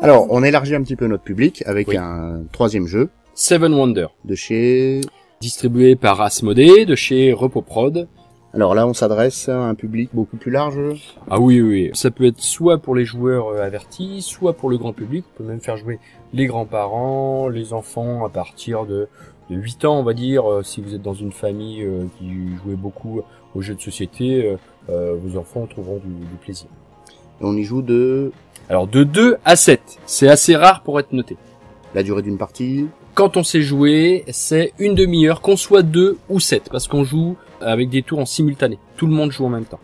Alors, on élargit un petit peu notre public avec Oui. un troisième jeu Seven Wonders, de chez... distribué par Asmodee de chez Repoprod. Alors là, on s'adresse à un public beaucoup plus large. Ah oui, oui. Ça peut être soit pour les joueurs euh, avertis, soit pour le grand public. On peut même faire jouer les grands-parents, les enfants à partir de, de 8 ans, on va dire. Euh, Si vous êtes dans une famille euh, qui jouait beaucoup aux jeux de société, vos enfants trouveront du, du plaisir. Et on y joue de Alors de 2 à 7, c'est assez rare pour être noté. la durée d'une partie. Quand on sait jouer, c'est une demi-heure, qu'on soit 2 ou 7, parce qu'on joue avec des tours en simultané. Tout le monde joue en même temps.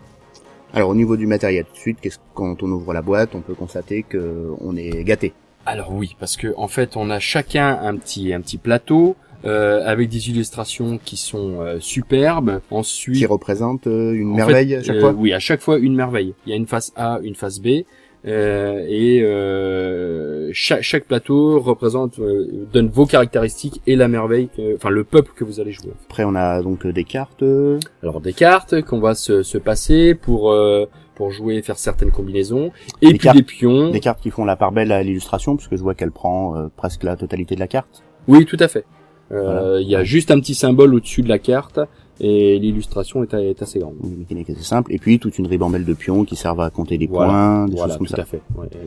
Alors au niveau du matériel, tout de suite, qu'est-ce- quand on ouvre la boîte, on peut constater que on est gâté. Alors oui, parce que en fait, on a chacun un petit un petit plateau euh, avec des illustrations qui sont euh, superbes. Ensuite, Qui représente euh, une en merveille fait, à chaque euh, fois. Oui, à chaque fois une merveille. Il y a une face A, une face B, euh, et euh, chaque, chaque plateau représente euh, donne vos caractéristiques et la merveille, enfin le peuple que vous allez jouer. Après, on a donc euh, des cartes. euh, Alors des cartes qu'on va se, se passer pour euh, pour jouer, faire certaines combinaisons, et Des puis cartes- des pions. Des cartes qui font la part belle à l'illustration, parce que je vois qu'elle prend euh, presque la totalité de la carte. Oui, tout à fait. Euh, Voilà. Il y a juste un petit symbole au-dessus de la carte et l'illustration est, est assez grande. Une mécanique assez simple. Et puis toute une ribambelle de pions qui servent à compter des Voilà. points, des Voilà, choses comme tout ça. à fait. Ouais, euh,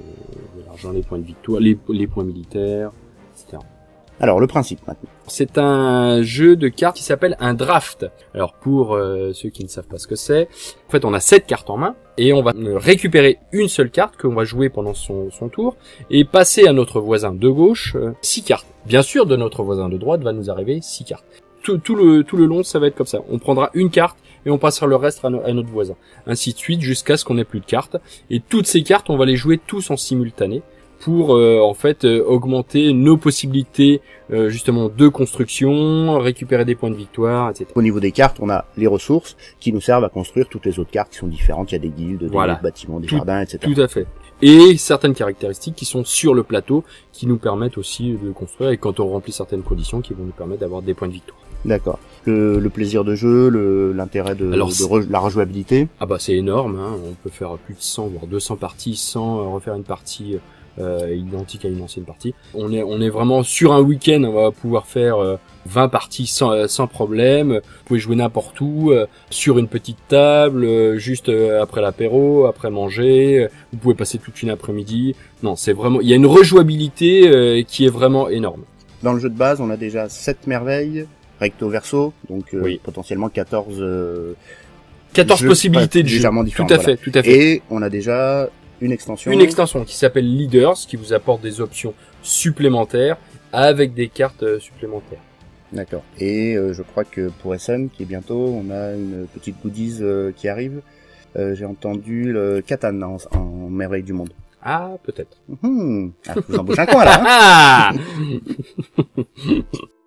l'argent, les points de victoire, les, les points militaires, etc. Alors le principe maintenant. C'est un jeu de cartes qui s'appelle un draft. Alors pour euh, ceux qui ne savent pas ce que c'est, en fait on a sept cartes en main et on va récupérer une seule carte qu'on va jouer pendant son, tour et passer à notre voisin de gauche euh, six cartes. Bien sûr, de notre voisin de droite va nous arriver six cartes. Tout, le tout le long ça va être comme ça. On prendra une carte et on passera le reste à notre voisin. Ainsi de suite jusqu'à ce qu'on ait plus de cartes. Et toutes ces cartes on va les jouer tous en simultané pour euh, en fait euh, augmenter nos possibilités euh, justement de construction, récupérer des points de victoire, etc. Au niveau des cartes, on a les ressources qui nous servent à construire toutes les autres cartes qui sont différentes. Il y a des guildes, des Voilà. bâtiments, des Tout- jardins, etc. Tout à fait. Et certaines caractéristiques qui sont sur le plateau qui nous permettent aussi de construire et quand on remplit certaines conditions qui vont nous permettre d'avoir des points de victoire. D'accord. Le, le plaisir de jeu, l'intérêt de, Alors, de re- la rejouabilité? Ah bah c'est énorme, hein. on peut faire plus de 100 voire 200 parties sans euh, refaire une partie euh, identique à une ancienne partie. On est on est vraiment sur un week-end, on va pouvoir faire euh, 20 parties sans, euh, sans problème. Vous pouvez jouer n'importe où, euh, sur une petite table, euh, juste euh, après l'apéro, après manger. Vous pouvez passer toute une après-midi. Non, c'est vraiment, il y a une rejouabilité euh, qui est vraiment énorme. Dans le jeu de base, on a déjà 7 merveilles, recto verso, donc euh, Oui. potentiellement 14 euh, 14 jeux possibilités de jeu. Tout à voilà. fait, tout à fait. Et on a déjà une extension. une extension qui s'appelle Leaders, qui vous apporte des options supplémentaires avec des cartes euh, supplémentaires. D'accord. Et euh, je crois que pour SN, qui est bientôt, on a une petite goodies euh, qui arrive. Euh, J'ai entendu le Catan en, en merveille du monde. Ah, peut-être. Hum, ah, vous embauche un coin là. hein. Ah